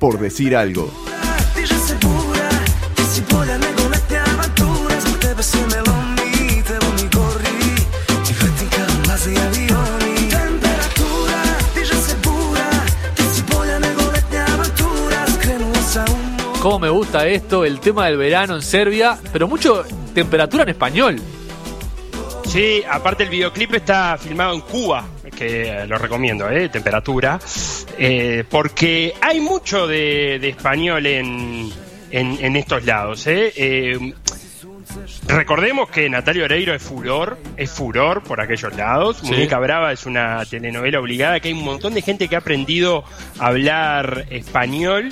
por decir algo. Cómo me gusta esto, el tema del verano en Serbia, pero mucho temperatura en español. Sí, aparte el videoclip está filmado en Cuba, que lo recomiendo, ¿eh? temperatura, eh, porque hay mucho de, español en, en, estos lados. ¿eh? ¿eh? recordemos que Natalia Oreiro es furor, es furor por aquellos lados. Muñeca Brava es una telenovela obligada que hay un montón de gente que ha aprendido a hablar español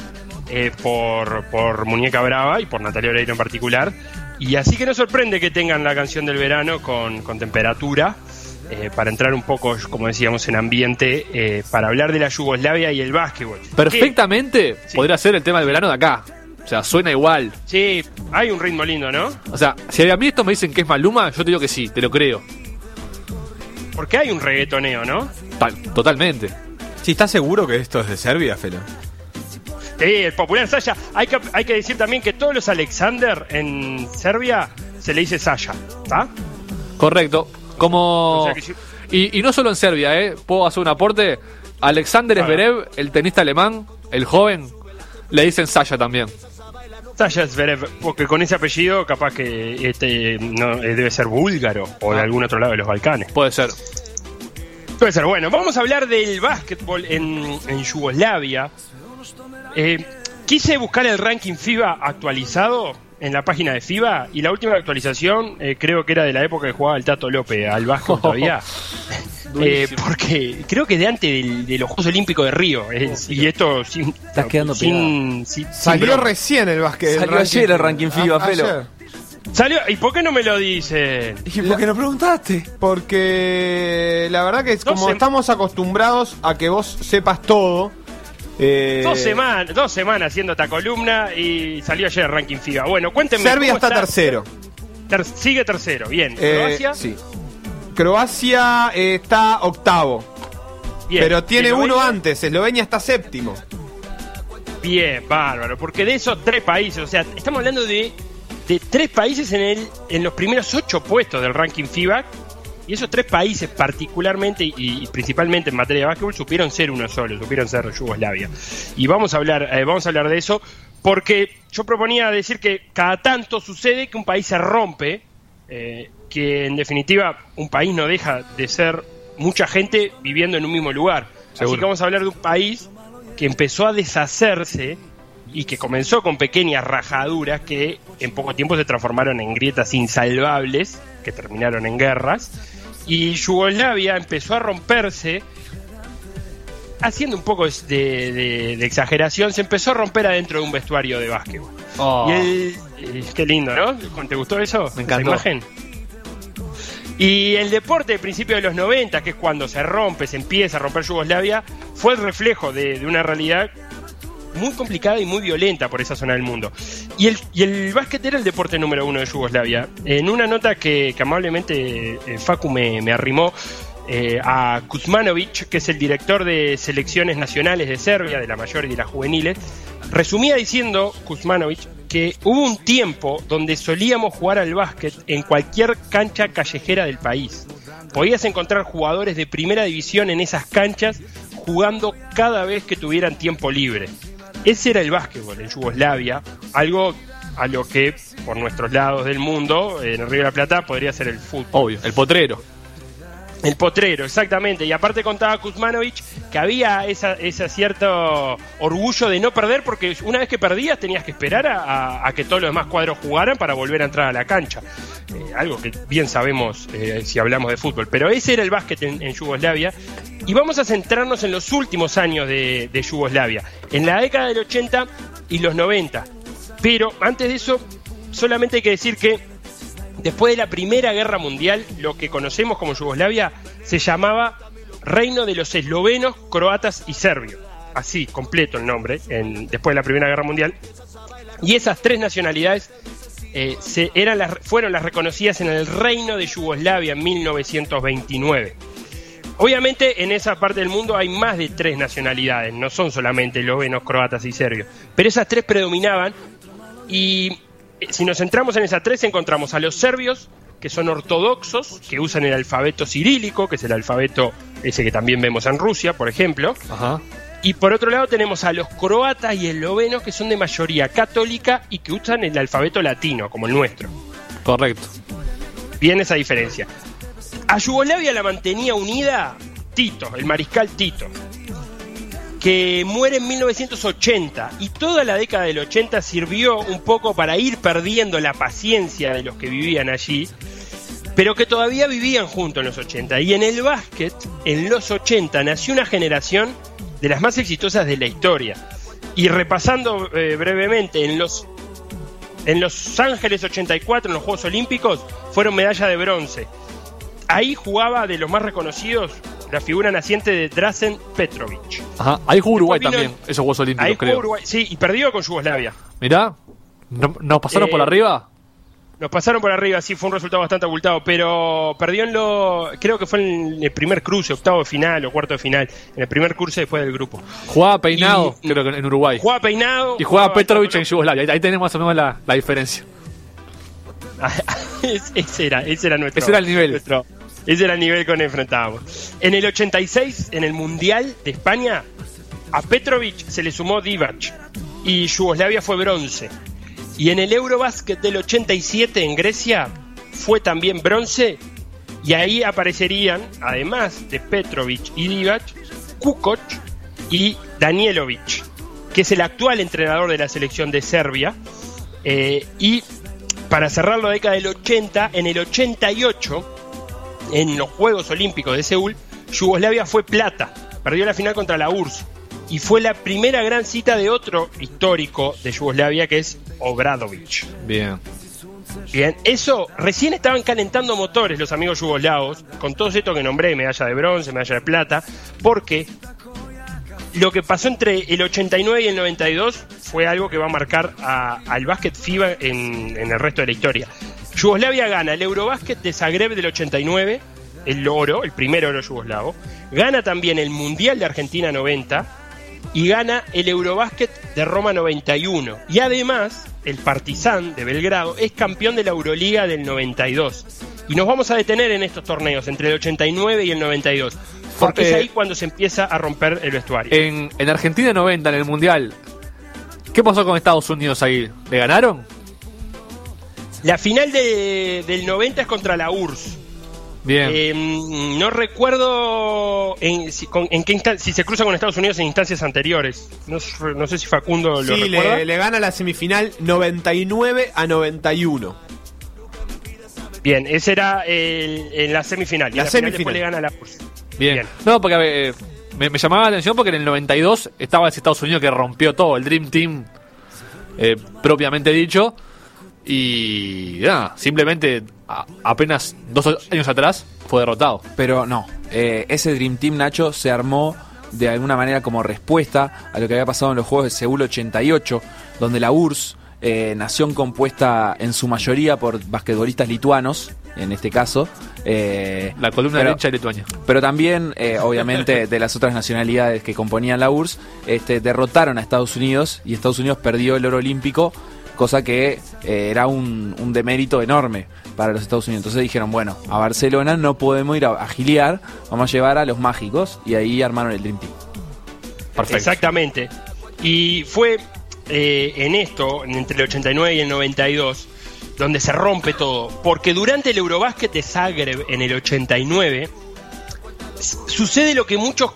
eh, por, por Muñeca Brava y por Natalia Oreiro en particular. Y así que no sorprende que tengan la canción del verano con, temperatura. Eh, para entrar un poco, como decíamos, en ambiente, eh, para hablar de la Yugoslavia y el básquetbol. Perfectamente podría ser el tema del verano de acá. O sea, suena igual. Sí, hay un ritmo lindo, ¿no? O sea, si a mí esto me dicen que es Maluma, yo te digo que sí, te lo creo. Porque hay un reggaetoneo, ¿no? totalmente. Si ¿estás seguro que esto es de Serbia, Felo? Sí, el popular Saya. Hay que, hay que decir también que todos los Alexander en Serbia se le dice Saya, ¿está? Correcto. Como... y, no solo en Serbia, ¿eh? Puedo hacer un aporte. Alexander Zverev, el tenista alemán, el joven, le dicen Saya también. Saya Zverev, porque con ese apellido capaz que este no, eh, debe ser búlgaro o de ah. algún otro lado de los Balcanes. Puede ser. Puede ser. Bueno, vamos a hablar del básquetbol en, en Yugoslavia. Eh, quise buscar el ranking FIBA actualizado en la página de FIBA y la última actualización eh, creo que era de la época que jugaba el Tato López al Vasco todavía. Eh, porque creo que de antes de los Juegos Olímpicos de Río. y esto sin, Estás quedando sin, Salió recién el básquet. Salió ayer el ranking FIBA, Felo. Salió, ¿Y por qué no me lo dice? ¿Y por qué no preguntaste? Porque la verdad que es como estamos acostumbrados a que vos sepas todo, eh, dos, semanas, dos semanas haciendo esta columna y salió ayer el ranking FIBA. Bueno, cuéntenme. Serbia está, tercero. sigue tercero, bien. Eh, ¿Croacia? Sí. Croacia eh, está octavo. Bien. Pero tiene uno antes, Eslovenia está séptimo. Bien, bárbaro. Porque de esos tres países, o sea, estamos hablando de, de tres países en, el, en los primeros ocho puestos del ranking FIBA y esos tres países, particularmente y, principalmente en materia de básquetbol, supieron ser uno solo, supieron ser Yugoslavia. Y vamos a hablar, eh, vamos a hablar de eso, porque yo proponía decir que cada tanto sucede que un país se rompe, eh, que en definitiva un país no deja de ser mucha gente viviendo en un mismo lugar. Así que vamos a hablar de un país que empezó a deshacerse y que comenzó con pequeñas rajaduras que en poco tiempo se transformaron en grietas insalvables que terminaron en guerras y Yugoslavia empezó a romperse, haciendo un poco de, exageración, se empezó a romper adentro de un vestuario de básquetbol. Oh. Y eh, qué lindo, ¿no? ¿Te gustó eso? Me encantó. imagen? Y el deporte de principio de los 90, que es cuando se rompe, se empieza a romper Yugoslavia, fue el reflejo de, una realidad muy complicada y muy violenta por esa zona del mundo. Y el, y el básquet era el deporte número uno de Yugoslavia. En una nota que, amablemente eh, Facu me, arrimó eh, a Kuzmanovic, que es el director de selecciones nacionales de Serbia, de la mayor y de las juveniles, resumía diciendo Kuzmanovic que hubo un tiempo donde solíamos jugar al básquet en cualquier cancha callejera del país. Podías encontrar jugadores de primera división en esas canchas jugando cada vez que tuvieran tiempo libre. Ese era el básquetbol en Yugoslavia, algo a lo que por nuestros lados del mundo, en el Río de la Plata, podría ser el fútbol. Obvio, el potrero. El potrero, exactamente. Y aparte contaba Kuzmanovic que había ese cierto orgullo de no perder, porque una vez que perdías tenías que esperar a, que todos los demás cuadros jugaran para volver a entrar a la cancha. Eh, algo que bien sabemos eh, si hablamos de fútbol. Pero ese era el básquet en, Yugoslavia. Y vamos a centrarnos en los últimos años de, de Yugoslavia, en la década del 80 y los 90. Pero antes de eso, solamente hay que decir que Después de la Primera Guerra Mundial, lo que conocemos como Yugoslavia se llamaba Reino de los Eslovenos, Croatas y Serbios. Así, completo el nombre, después de la Primera Guerra Mundial. Y esas tres nacionalidades eh, fueron las reconocidas en el Reino de Yugoslavia en 1929. Obviamente en esa parte del mundo hay más de tres nacionalidades, no son solamente eslovenos, croatas y serbios, pero esas tres predominaban y si nos centramos en esas tres encontramos a los serbios, que son ortodoxos, que usan el alfabeto cirílico, que es el alfabeto ese que también vemos en Rusia, por ejemplo. Y por otro lado tenemos a los croatas y eslovenos, que son de mayoría católica y que usan el alfabeto latino, como el nuestro. Correcto. Bien esa diferencia. A Yugoslavia la mantenía unida Tito, el mariscal Tito, que muere en 1980 y toda la década del 80 sirvió un poco para ir perdiendo la paciencia de los que vivían allí, pero que todavía vivían juntos en los 80. Y en el básquet, en los 80, nació una generación de las más exitosas de la historia. Y repasando eh, brevemente, en los, en Los Ángeles 84, en los Juegos Olímpicos, fueron medalla de bronce ahí jugaba de los más reconocidos la figura naciente de Drazen Petrovic. Ajá, ahí jugó Uruguay también, esos Juegos Olímpicos, ahí creo. Uruguay, sí, y perdió con Yugoslavia. Mirá, ¿nos pasaron por eh, arriba? Nos pasaron por arriba, sí, fue un resultado bastante abultado, pero perdió en lo. Creo que fue en el primer cruce, octavo de final o cuarto de final, en el primer cruce después del grupo. Jugaba peinado, creo que en Uruguay. Jugaba peinado. Y jugaba, Petrovic en Yugoslavia, ahí, tenemos más o menos la, diferencia. ese, era, ese era nuestro. Ese era el nivel. Nuestro, ese era el nivel con el enfrentábamos. En el 86, en el Mundial de España, a Petrovic se le sumó Divac y Yugoslavia fue bronce. Y en el Eurobasket del 87 en Grecia fue también bronce y ahí aparecerían, además de Petrovic y Divac, Kukoc y Danielovic, que es el actual entrenador de la selección de Serbia. Eh, y para cerrar la década del 80, en el 88 en los Juegos Olímpicos de Seúl, Yugoslavia fue plata, perdió la final contra la URSS y fue la primera gran cita de otro histórico de Yugoslavia que es Obradovic. Bien. Bien, eso recién estaban calentando motores los amigos yugoslavos, con todo esto que nombré, medalla de bronce, medalla de plata, porque lo que pasó entre el 89 y el 92 fue algo que va a marcar al básquet FIBA en, en el resto de la historia. Yugoslavia gana el Eurobásquet de Zagreb del 89, el oro, el primer oro yugoslavo. Gana también el Mundial de Argentina 90 y gana el Eurobásquet de Roma 91. Y además, el Partizan de Belgrado es campeón de la Euroliga del 92. Y nos vamos a detener en estos torneos entre el 89 y el 92. Porque es ahí cuando se empieza a romper el vestuario. En, en Argentina 90, en el Mundial, ¿qué pasó con Estados Unidos ahí? ¿Le ganaron? La final del 90 es contra la URSS. Bien. Em, no recuerdo en, si, qué si se cruza con Estados Unidos en instancias anteriores. No, sé si Facundo lo sí, Le, le gana la semifinal 99 a 91. Bien, ese era en la semifinal. La, semifinal. le gana la URSS. Bien. No, porque me, llamaba la atención porque en el 92 estaba ese Estados Unidos que rompió todo, el Dream Team eh, propiamente dicho. Y nada, simplemente apenas dos años atrás fue derrotado. Pero no, eh, ese Dream Team Nacho se armó de alguna manera como respuesta a lo que había pasado en los Juegos de Seúl 88, donde la URSS, eh, nación compuesta en su mayoría por basquetbolistas lituanos, en este caso. Eh, la columna derecha de Lituania. Pero también, obviamente, de las otras nacionalidades que componían la URSS, este, derrotaron a Estados Unidos y Estados Unidos perdió el oro olímpico cosa que eh, era un, demérito enorme para los Estados Unidos. Entonces dijeron, bueno, a Barcelona no podemos ir a, agiliar, vamos a llevar a los mágicos y ahí armaron el Dream Team. Perfecto. Exactamente. Y fue eh, en esto, entre el 89 y el 92, donde se rompe todo. Porque durante el Eurobásquet de Zagreb en el 89, sucede lo que muchos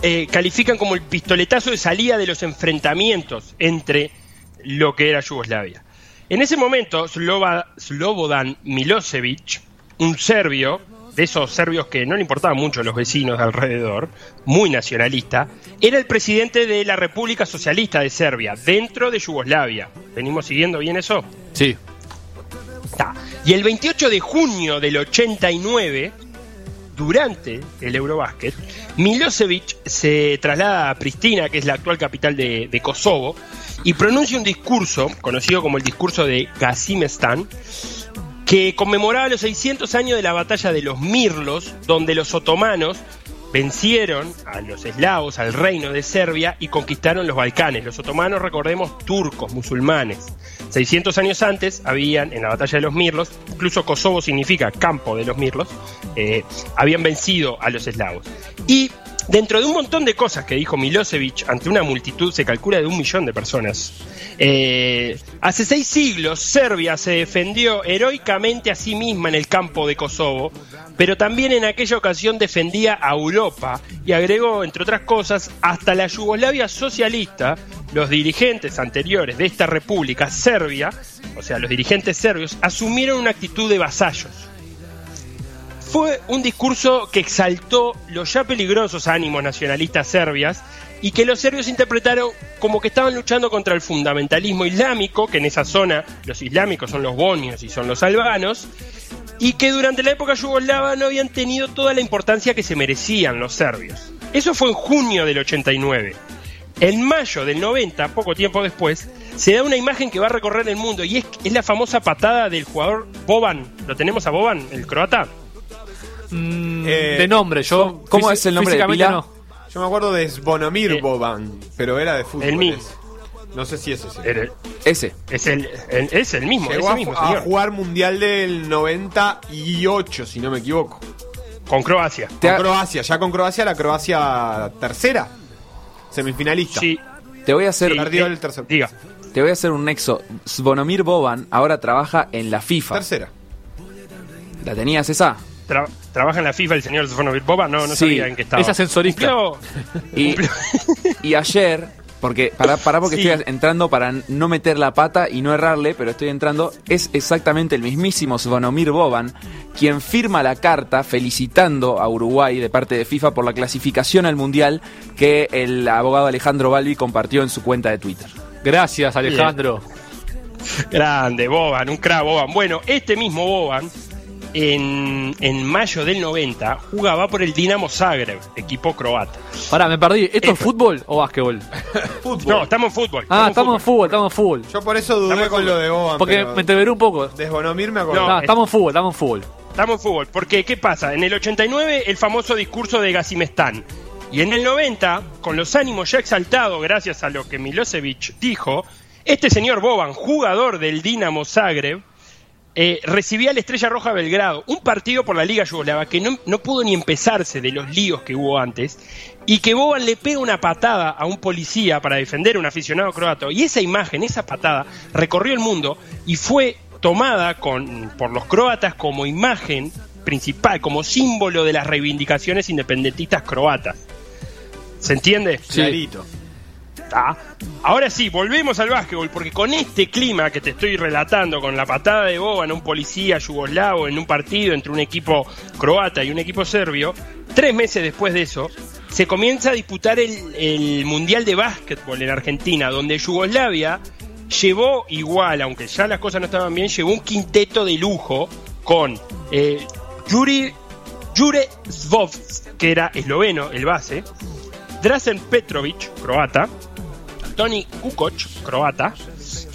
eh, califican como el pistoletazo de salida de los enfrentamientos entre lo que era Yugoslavia. En ese momento, Slobodan Milosevic, un serbio, de esos serbios que no le importaban mucho los vecinos de alrededor, muy nacionalista, era el presidente de la República Socialista de Serbia, dentro de Yugoslavia. ¿Venimos siguiendo bien eso? Sí. Y el 28 de junio del 89, durante el Eurobásquet, Milosevic se traslada a Pristina, que es la actual capital de, Kosovo, y pronuncia un discurso, conocido como el discurso de Gazimestán, que conmemoraba los 600 años de la batalla de los Mirlos, donde los otomanos vencieron a los eslavos, al reino de Serbia y conquistaron los Balcanes. Los otomanos, recordemos, turcos, musulmanes. 600 años antes habían, en la batalla de los Mirlos, incluso Kosovo significa campo de los Mirlos, eh, habían vencido a los eslavos. Y dentro de un montón de cosas que dijo Milosevic ante una multitud, se calcula de un millón de personas, eh, hace seis siglos Serbia se defendió heroicamente a sí misma en el campo de Kosovo, pero también en aquella ocasión defendía a Europa y agregó, entre otras cosas, hasta la Yugoslavia socialista, los dirigentes anteriores de esta república serbia, o sea, los dirigentes serbios, asumieron una actitud de vasallos fue un discurso que exaltó los ya peligrosos ánimos nacionalistas serbias y que los serbios interpretaron como que estaban luchando contra el fundamentalismo islámico, que en esa zona los islámicos son los bonios y son los albanos, y que durante la época yugoslava no habían tenido toda la importancia que se merecían los serbios. Eso fue en junio del 89. En mayo del 90, poco tiempo después, se da una imagen que va a recorrer el mundo y es, es la famosa patada del jugador Boban. ¿Lo tenemos a Boban, el croata? Mm, eh, de nombre, yo. ¿Cómo es el nombre de pila? Yo me acuerdo de Svonomir eh, Boban, pero era de fútbol. El mismo. No sé si es ese. ese. Es el, es el mismo. Llegó mismo, a, jugar mundial del 98, si no me equivoco. Con Croacia. Con Croacia, ya con Croacia, la Croacia tercera. Semifinalista. Sí. Te voy a hacer. Perdió el tercer. Diga. Te voy a hacer un nexo. Svonomir Boban ahora trabaja en la FIFA. Tercera. ¿La tenías esa? Trabaja en la FIFA el señor Zofonovich Boba, no, no sabía en qué estaba. Es ascensorista. y, y, ayer, porque para, para porque estoy entrando para no meter la pata y no errarle, pero estoy entrando, es exactamente el mismísimo Svonomir Boban quien firma la carta felicitando a Uruguay de parte de FIFA por la clasificación al Mundial que el abogado Alejandro Balbi compartió en su cuenta de Twitter. Gracias, Alejandro. Grande, Boban, un crack Boban. Bueno, este mismo Boban en, mayo del 90 jugaba por el Dinamo Zagreb, equipo croata. Pará, me perdí. ¿Esto es fútbol o básquetbol? fútbol. No, estamos en fútbol. Ah, estamos en fútbol, estamos en fútbol. Yo por eso dudé con lo de Boban. Porque me entreveré un poco. Desbonomir me acuerdo. No, estamos en fútbol, estamos en fútbol. Estamos en fútbol. Porque, ¿qué pasa? En el 89, el famoso discurso de Gazimestán. Y en el 90, con los ánimos ya exaltados gracias a lo que Milosevic dijo, este señor Boban, jugador del Dinamo Zagreb, eh, recibía la Estrella Roja Belgrado, un partido por la Liga Yugoslava que no, no, pudo ni empezarse de los líos que hubo antes, y que Boban le pega una patada a un policía para defender a un aficionado croato, y esa imagen, esa patada, recorrió el mundo y fue tomada con, por los croatas como imagen principal, como símbolo de las reivindicaciones independentistas croatas. ¿Se entiende? Clarito. Ahora sí, volvemos al básquetbol, porque con este clima que te estoy relatando, con la patada de boba en un policía yugoslavo en un partido entre un equipo croata y un equipo serbio, tres meses después de eso, se comienza a disputar el, Mundial de Básquetbol en Argentina, donde Yugoslavia llevó igual, aunque ya las cosas no estaban bien, llevó un quinteto de lujo con eh, Jure que era esloveno, el base, Drazen Petrovic, croata, Tony Kukoc, croata,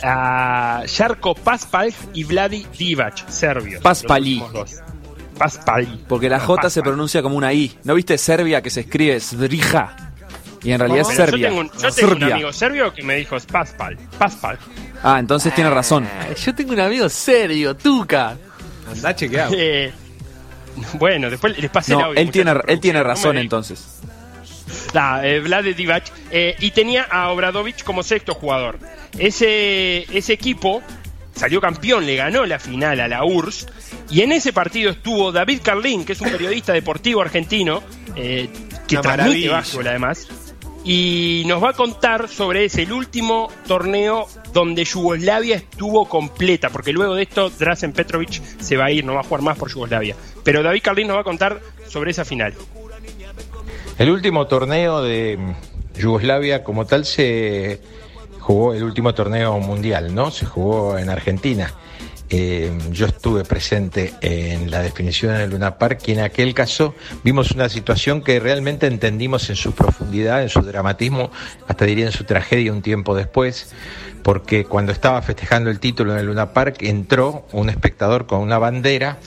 a Jarko Paspal y Vladi Divac, serbio. Paspali. Paspali. Porque la J se pronuncia como una I. ¿No viste Serbia que se escribe Svrija? Y en realidad es Serbia. Yo tengo, un, amigo serbio que me dijo Paspal. Paspal. Ah, entonces tiene razón. Ah, yo tengo un amigo serio, Tuca. Andá chequeado. Eh, bueno, después les pasé el audio. Él tiene, él tiene razón entonces. La, eh, Vlad Divac, eh, y tenía a Obradovic como sexto jugador. Ese, ese equipo salió campeón, le ganó la final a la URSS, y en ese partido estuvo David Carlín, que es un periodista deportivo argentino, eh, que transmite básquetbol además, y nos va a contar sobre ese, el último torneo donde Yugoslavia estuvo completa, porque luego de esto Drazen Petrovic se va a ir, no va a jugar más por Yugoslavia. Pero David Carlín nos va a contar sobre esa final. El último torneo de Yugoslavia como tal se jugó el último torneo mundial, ¿no? Se jugó en Argentina. Eh, yo estuve presente en la definición del Luna Park y en aquel caso vimos una situación que realmente entendimos en su profundidad, en su dramatismo, hasta diría en su tragedia un tiempo después, porque cuando estaba festejando el título en el Luna Park entró un espectador con una bandera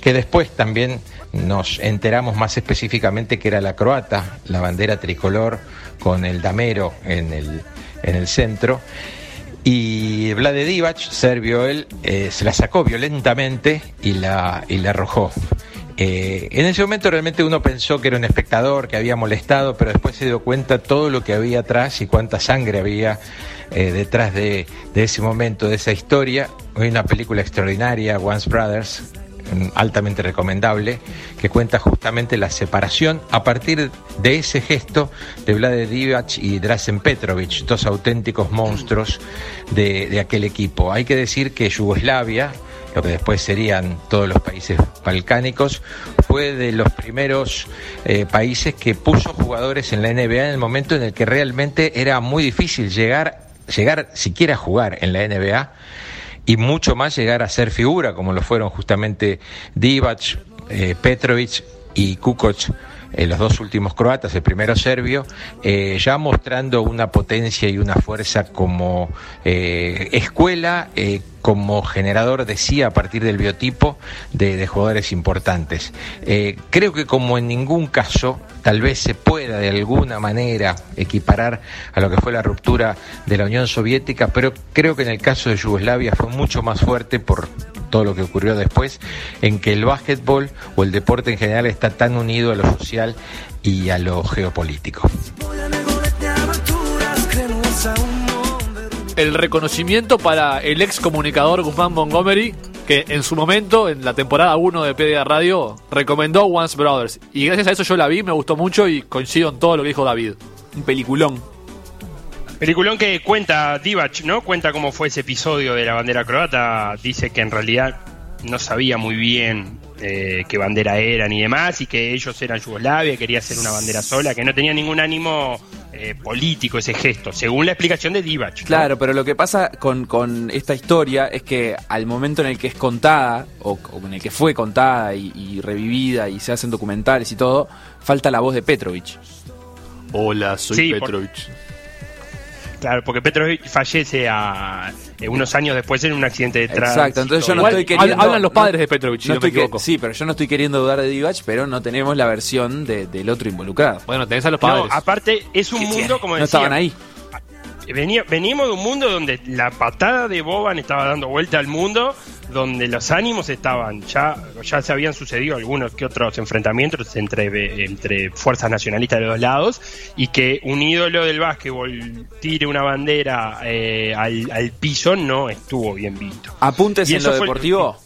que después también nos enteramos más específicamente que era la croata, la bandera tricolor con el damero en el, en el centro. Y Vlade Divac, serbio él, eh, se la sacó violentamente y la, y la arrojó. Eh, en ese momento realmente uno pensó que era un espectador que había molestado, pero después se dio cuenta todo lo que había atrás y cuánta sangre había eh, detrás de, de, ese momento, de esa historia. Hay una película extraordinaria, Once Brothers, altamente recomendable, que cuenta justamente la separación a partir de ese gesto de Vlade Divac y Drazen Petrovic, dos auténticos monstruos de, de aquel equipo. Hay que decir que Yugoslavia, lo que después serían todos los países balcánicos, fue de los primeros eh, países que puso jugadores en la NBA en el momento en el que realmente era muy difícil llegar, llegar siquiera a jugar en la NBA y mucho más llegar a ser figura, como lo fueron justamente Divac, eh, Petrovic y Kukoc, eh, los dos últimos croatas, el primero serbio, eh, ya mostrando una potencia y una fuerza como escuela, como generador de sí a partir del biotipo de, jugadores importantes. Eh, creo que como en ningún caso tal vez se pueda de alguna manera equiparar a lo que fue la ruptura de la Unión Soviética, pero creo que en el caso de Yugoslavia fue mucho más fuerte por todo lo que ocurrió después, en que el básquetbol o el deporte en general está tan unido a lo social y a lo geopolítico el reconocimiento para el ex comunicador Guzmán Montgomery, que en su momento, en la temporada 1 de PDA Radio, recomendó Once Brothers. Y gracias a eso yo la vi, me gustó mucho y coincido en todo lo que dijo David. Un peliculón. Peliculón que cuenta Divac, ¿no? Cuenta cómo fue ese episodio de la bandera croata. Dice que en realidad no sabía muy bien eh, qué bandera eran y demás, y que ellos eran Yugoslavia, quería hacer una bandera sola, que no tenía ningún ánimo eh, político ese gesto, según la explicación de Divac. Claro, pero lo que pasa con, esta historia es que al momento en el que es contada, o, en el que fue contada y, revivida y se hacen documentales y todo, falta la voz de Petrovich. Hola, soy Petrovich. Claro, porque Petrovich fallece a, eh, unos años después en un accidente de tránsito. Exacto, entonces yo no estoy queriendo... Hablan los padres de Petrovich, no, estoy Sí, pero yo no estoy queriendo dudar de Divac, pero no tenemos la versión del otro involucrado. Bueno, tenés a los padres. No, aparte, es un mundo, como decía... No estaban ahí veníamos de un mundo donde la patada de Boban estaba dando vuelta al mundo, donde los ánimos estaban, ya, ya se habían sucedido algunos que otros enfrentamientos entre, entre fuerzas nacionalistas de los dos lados, y que un ídolo del básquetbol tire una bandera eh, al, piso no estuvo bien visto. Apuntes en lo deportivo.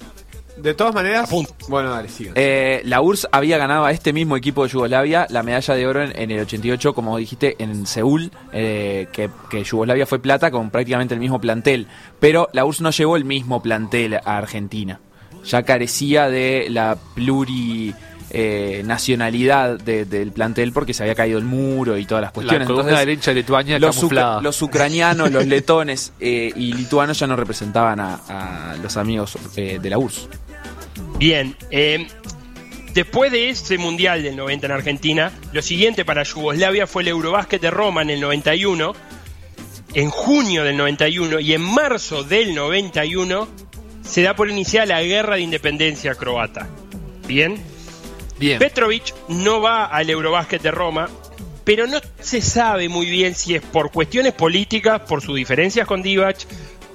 De todas maneras, bueno, dale, eh, la URSS había ganado a este mismo equipo de Yugoslavia la medalla de oro en, el 88, como dijiste, en Seúl, eh, que, Yugoslavia fue plata con prácticamente el mismo plantel. Pero la URSS no llevó el mismo plantel a Argentina. Ya carecía de la plurinacionalidad eh, del plantel porque se había caído el muro y todas las cuestiones. La Entonces, derecha de Lituania los, los ucranianos, los letones y lituanos ya no representaban a, a los amigos de la URSS. Bien, eh, después de ese Mundial del 90 en Argentina, lo siguiente para Yugoslavia fue el Eurobásquet de Roma en el 91, en junio del 91 y en marzo del 91 se da por iniciada la guerra de independencia croata. Bien. Bien. Petrovic no va al Eurobásquet de Roma, pero no se sabe muy bien si es por cuestiones políticas, por sus diferencias con Divac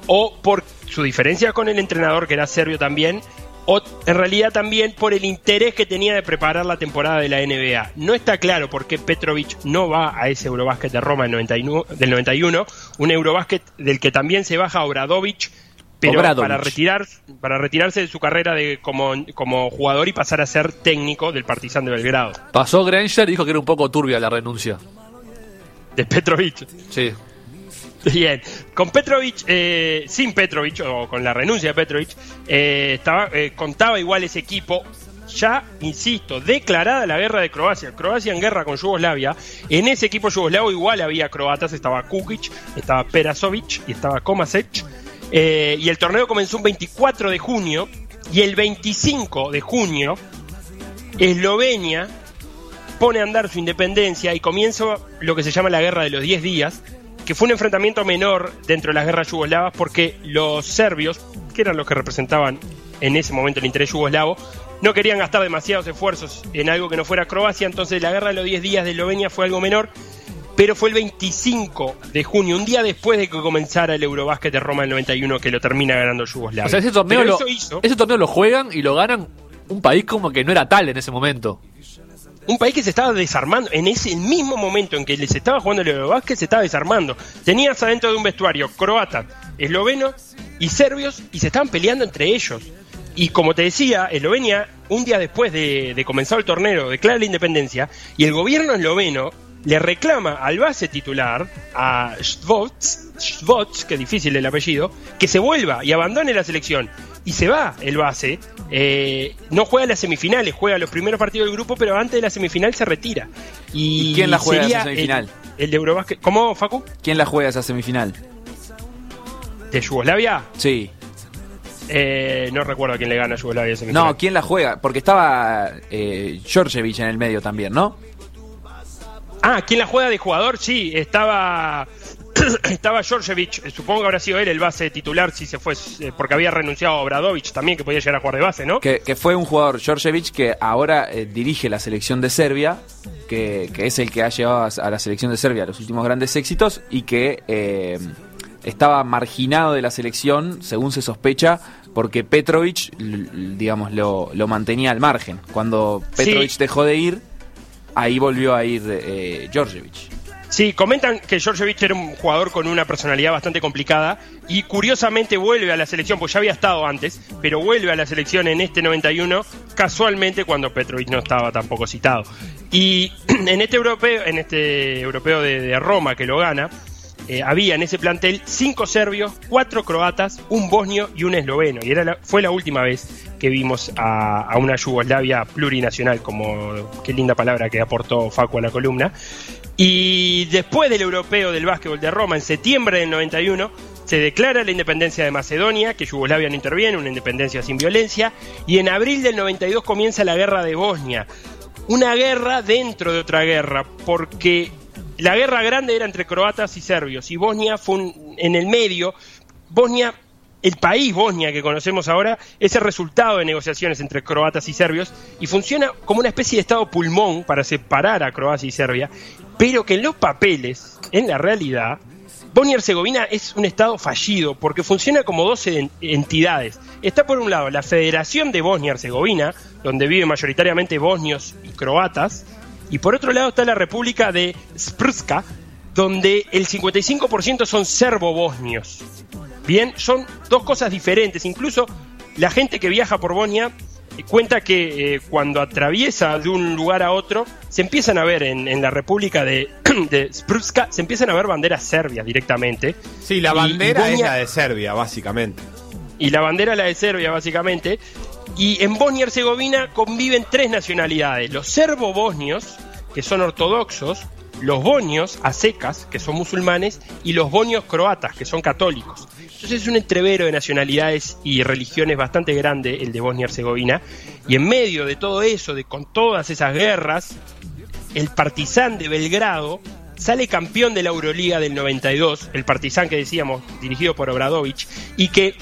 o por su diferencia con el entrenador que era serbio también o en realidad también por el interés que tenía de preparar la temporada de la NBA. No está claro por qué Petrovic no va a ese Eurobásquet de Roma del 91, un Eurobásquet del que también se baja Obradovic, pero para retirar para retirarse de su carrera de como, como jugador y pasar a ser técnico del Partizan de Belgrado. Pasó Granger y dijo que era un poco turbia la renuncia. De Petrovic. Sí. Bien, con Petrovic, eh, sin Petrovic o con la renuncia de Petrovic, eh, estaba, eh, contaba igual ese equipo. Ya, insisto, declarada la guerra de Croacia, Croacia en guerra con Yugoslavia. En ese equipo yugoslavo igual había croatas, estaba Kukic, estaba Perasovic y estaba Komasec. Eh, y el torneo comenzó un 24 de junio y el 25 de junio Eslovenia pone a andar su independencia y comienza lo que se llama la Guerra de los 10 días, que fue un enfrentamiento menor dentro de las guerras yugoslavas porque los serbios, que eran los que representaban en ese momento el interés yugoslavo, no querían gastar demasiados esfuerzos en algo que no fuera Croacia, entonces la guerra de los 10 días de Eslovenia fue algo menor, pero fue el 25 de junio, un día después de que comenzara el Eurobásquet de Roma del 91, que lo termina ganando Yugoslavia. O sea, ese torneo, lo, ese torneo lo juegan y lo ganan un país como que no era tal en ese momento. Un país que se estaba desarmando, en ese mismo momento en que les estaba jugando el Eurobásquet, se estaba desarmando. Tenías adentro de un vestuario croatas, eslovenos y serbios y se estaban peleando entre ellos. Y como te decía, Eslovenia, un día después de, comenzar el torneo, declara la independencia y el gobierno esloveno le reclama al base titular, a Svots, que es difícil el apellido, que se vuelva y abandone la selección. Y se va el base, eh, no juega las semifinales, juega los primeros partidos del grupo, pero antes de la semifinal se retira. ¿Y, quién la juega esa semifinal? El, de Eurobasket. ¿Cómo, Facu? ¿Quién la juega esa semifinal? ¿De Yugoslavia? Sí. Eh, no recuerdo quién le gana a Yugoslavia No, ¿quién la juega? Porque estaba eh, en el medio también, ¿no? Ah, ¿quién la juega de jugador? Sí, estaba estaba Georgievich, supongo que habrá sido él el base titular si se fue, eh, porque había renunciado a Obradovich también, que podía llegar a jugar de base, ¿no? Que, fue un jugador, Georgievich, que ahora eh, dirige la selección de Serbia, que, es el que ha llevado a la selección de Serbia los últimos grandes éxitos y que eh, estaba marginado de la selección, según se sospecha, porque Petrovic, digamos, lo, mantenía al margen. Cuando Petrovic dejó de ir, ahí volvió a ir eh, Sí, comentan que Georgievich era un jugador con una personalidad bastante complicada y curiosamente vuelve a la selección, pues ya había estado antes, pero vuelve a la selección en este 91 casualmente cuando Petrovic no estaba tampoco citado. Y en este europeo, en este europeo de Roma que lo gana, eh, había en ese plantel cinco serbios, cuatro croatas, un bosnio y un esloveno. Y era fue la última vez que vimos a, una Yugoslavia plurinacional, como qué linda palabra que aportó Facu a la columna. Y después del europeo del básquetbol de Roma, en septiembre del 91, se declara la independencia de Macedonia, que Yugoslavia no interviene, una independencia sin violencia, y en abril del 92 comienza la guerra de Bosnia. Una guerra dentro de otra guerra, porque la guerra grande era entre croatas y serbios y Bosnia fue en el medio. Bosnia, el país Bosnia que conocemos ahora, es el resultado de negociaciones entre croatas y serbios y funciona como una especie de estado pulmón para separar a Croacia y Serbia, pero que en los papeles, en la realidad, Bosnia y Herzegovina es un estado fallido porque funciona como dos entidades. Está por un lado la Federación de Bosnia y Herzegovina, donde viven mayoritariamente bosnios y croatas, y por otro lado está la República de Sprska, donde el 55% son serbo-bosnios. Bien, son dos cosas diferentes. Incluso la gente que viaja por Bosnia eh, cuenta que eh, cuando atraviesa de un lugar a otro, se empiezan a ver en, la República de, de se empiezan a ver banderas serbias directamente. Sí, la bandera es la de Serbia, básicamente. Y la bandera es la de Serbia, básicamente. Y en Bosnia y Herzegovina conviven tres nacionalidades: los serbo-bosnios, que son ortodoxos, los bonios secas, que son musulmanes, y los bonios croatas, que son católicos. Entonces es un entrevero de nacionalidades y religiones bastante grande el de Bosnia y Herzegovina. Y en medio de todo eso, de con todas esas guerras, el Partizan de Belgrado sale campeón de la Euroliga del 92, el Partizan que decíamos, dirigido por Obradovich, y que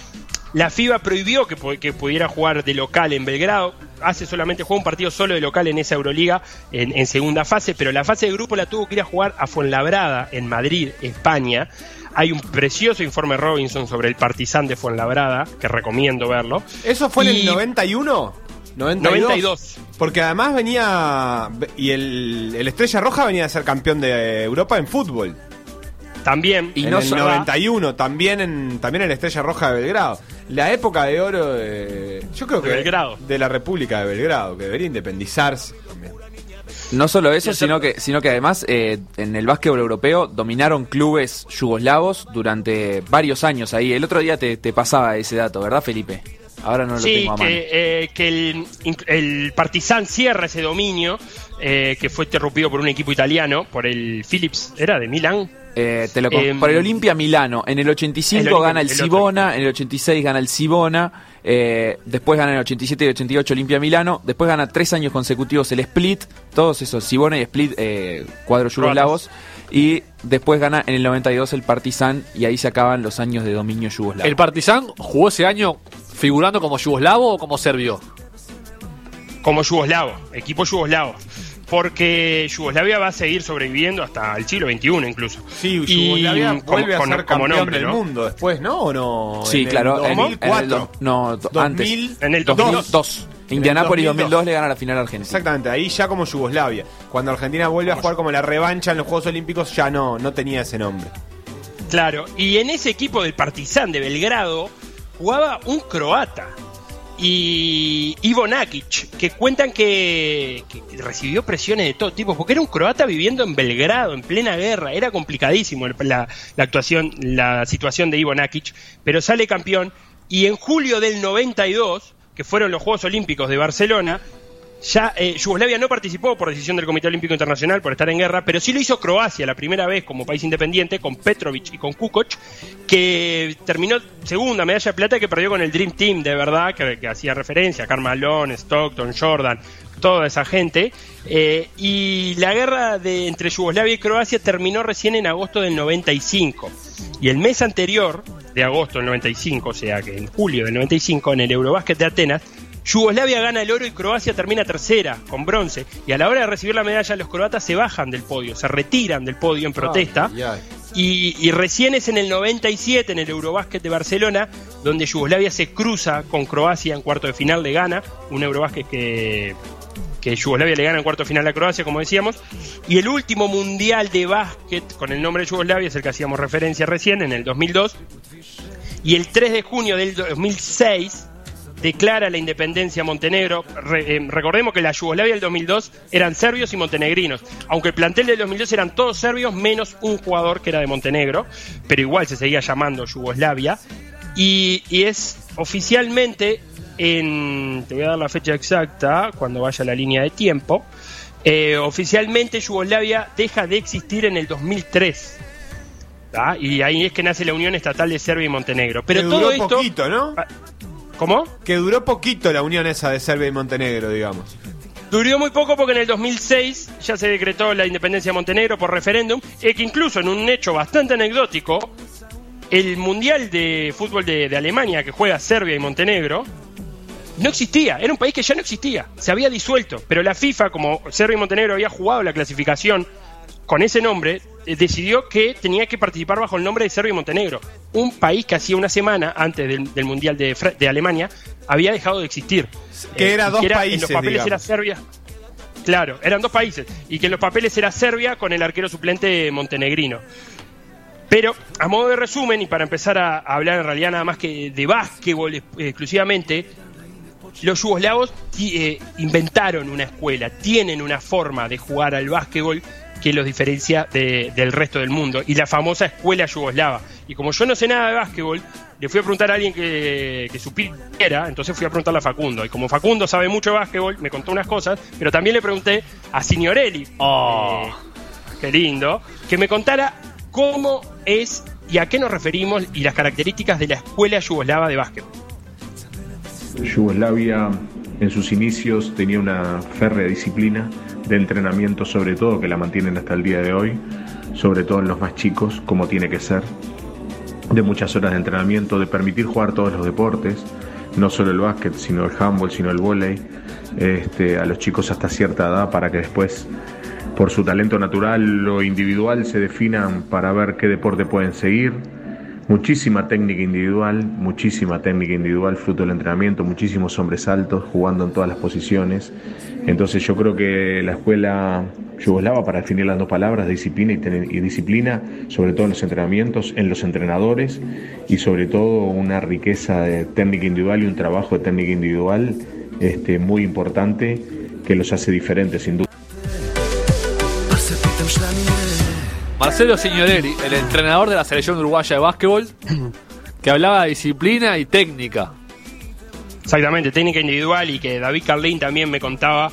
la FIBA prohibió que, pudiera jugar de local en Belgrado. Hace solamente jugó un partido solo de local en esa Euroliga en, segunda fase, pero la fase de grupo la tuvo que ir a jugar a Fuenlabrada, en Madrid, España. Hay un precioso informe Robinson sobre el Partizan de Fuenlabrada, que recomiendo verlo. ¿Eso fue en el 91? 92. Porque además venía. Y el, el Estrella Roja venía a ser campeón de Europa en fútbol. También. Y en no el 91, también en, también en la Estrella Roja de Belgrado. La época de oro de. Yo creo que. Belgrado. De la República de Belgrado, que debería independizarse. No solo eso, sino que, sino que además eh, en el básquetbol europeo dominaron clubes yugoslavos durante varios años ahí. El otro día te, pasaba ese dato, ¿verdad, Felipe? Ahora no lo tengo a mano. Que, eh, que el, el Partizan cierra ese dominio, eh, que fue interrumpido por un equipo italiano, por el Philips, ¿era de Milán? Eh, te lo em, por el Olimpia Milano. En el 85 gana el, Sibona, en el 86 gana el Sibona, eh, después gana en el 87 y 88 Olimpia Milano, después gana tres años consecutivos el Split, todos esos, Sibona y Split, eh, cuadros yugoslavos, y después gana en el 92 el Partizan y ahí se acaban los años de dominio yugoslavo. ¿El Partizan jugó ese año figurando como yugoslavo o como serbio? Como yugoslavo, equipo yugoslavo porque Yugoslavia va a seguir sobreviviendo hasta el siglo XXI incluso. Sí, Yugoslavia vuelve a ser campeón del mundo después, ¿no? ¿O no? Sí, claro. En, 2004. no, antes. En el 2002. Indianápolis 2002 le gana la final a Argentina. Exactamente, ahí ya como Yugoslavia. Cuando Argentina vuelve a jugar como la revancha en los Juegos Olímpicos ya no, no tenía ese nombre. Claro, y en ese equipo del Partizan de Belgrado jugaba un croata y Ivo Nakic, que cuentan que, recibió presiones de todo tipo, porque era un croata viviendo en Belgrado, en plena guerra, era complicadísimo la, actuación, la situación de Ivo Nakic, pero sale campeón. Y en julio del 92, que fueron los Juegos Olímpicos de Barcelona, ya eh, Yugoslavia no participó por decisión del Comité Olímpico Internacional por estar en guerra, pero sí lo hizo Croacia la primera vez como país independiente con Petrovic y con Kukoc, que terminó segunda medalla de plata que perdió con el Dream Team de verdad, que, hacía referencia Carmalón, Stockton, Jordan, toda esa gente. Eh, y la guerra de, entre Yugoslavia y Croacia terminó recién en agosto del 95. Y el mes anterior de agosto del 95, o sea que en julio del 95, en el Eurobásquet de Atenas, Yugoslavia gana el oro y Croacia termina tercera, con bronce. Y a la hora de recibir la medalla, los croatas se bajan del podio, se retiran del podio en protesta. Y, recién es en el 97, en el Eurobásquet de Barcelona, donde Yugoslavia se cruza con Croacia en cuarto de final, le gana. Un Eurobásquet que, que Yugoslavia le gana en cuarto de final a Croacia, como decíamos. Y el último mundial de básquet con el nombre de Yugoslavia es el que hacíamos referencia recién, en el 2002. Y el 3 de junio del 2006 declara la independencia Montenegro. Eh, recordemos que la Yugoslavia del 2002 eran serbios y montenegrinos, aunque el plantel del 2002 eran todos serbios menos un jugador que era de Montenegro, pero igual se seguía llamando Yugoslavia. Y, es oficialmente en, te voy a dar la fecha exacta cuando vaya la línea de tiempo, eh, oficialmente Yugoslavia deja de existir en el 2003. Y ahí es que nace la Unión Estatal de Serbia y Montenegro. Pero todo esto. Poquito, ¿no? ¿Cómo? Que duró poquito la unión esa de Serbia y Montenegro, digamos. Duró muy poco porque en el 2006 ya se decretó la independencia de Montenegro por referéndum, y que incluso en un hecho bastante anecdótico, el Mundial de Fútbol de, Alemania que juega Serbia y Montenegro no existía, era un país que ya no existía, se había disuelto, pero la FIFA, como Serbia y Montenegro había jugado la clasificación con ese nombre, eh, decidió que tenía que participar bajo el nombre de Serbia y Montenegro, un país que hacía una semana antes del, Mundial de, de, Alemania había dejado de existir. Que era eh, dos países. En los papeles era Serbia. Claro, eran dos países. Y que en los papeles era Serbia con el arquero suplente montenegrino. Pero, a modo de resumen, y para empezar a, hablar en realidad nada más que de básquetbol exclusivamente, los yugoslavos eh, inventaron una escuela, tienen una forma de jugar al básquetbol que los diferencia del resto del mundo, y la famosa escuela yugoslava. Y como yo no sé nada de básquetbol, le fui a preguntar a alguien que, que supiera, entonces fui a preguntarle a Facundo. Y como Facundo sabe mucho de básquetbol, me contó unas cosas, pero también le pregunté a Signorelli, oh. Eh, qué lindo, que me contara cómo es y a qué nos referimos y las características de la escuela yugoslava de básquetbol. Yugoslavia en sus inicios tenía una férrea disciplina de entrenamiento sobre todo que la mantienen hasta el día de hoy, sobre todo en los más chicos, como tiene que ser, de muchas horas de entrenamiento, de permitir jugar todos los deportes, no solo el básquet, sino el handball, sino el volei, este, a los chicos hasta cierta edad para que después por su talento natural o individual se definan para ver qué deporte pueden seguir Muchísima técnica individual, muchísima técnica individual, fruto del entrenamiento, muchísimos hombres altos jugando en todas las posiciones. Entonces yo creo que la escuela yugoslava, para definir las dos palabras, disciplina y, disciplina, sobre todo en los entrenamientos, en los entrenadores y sobre todo una riqueza de técnica individual y un trabajo de técnica individual este, muy importante que los hace diferentes sin duda. Marcelo Signorelli, el entrenador de la selección uruguaya de básquetbol, que hablaba de disciplina y técnica. Exactamente, técnica individual y que David Carlín también me contaba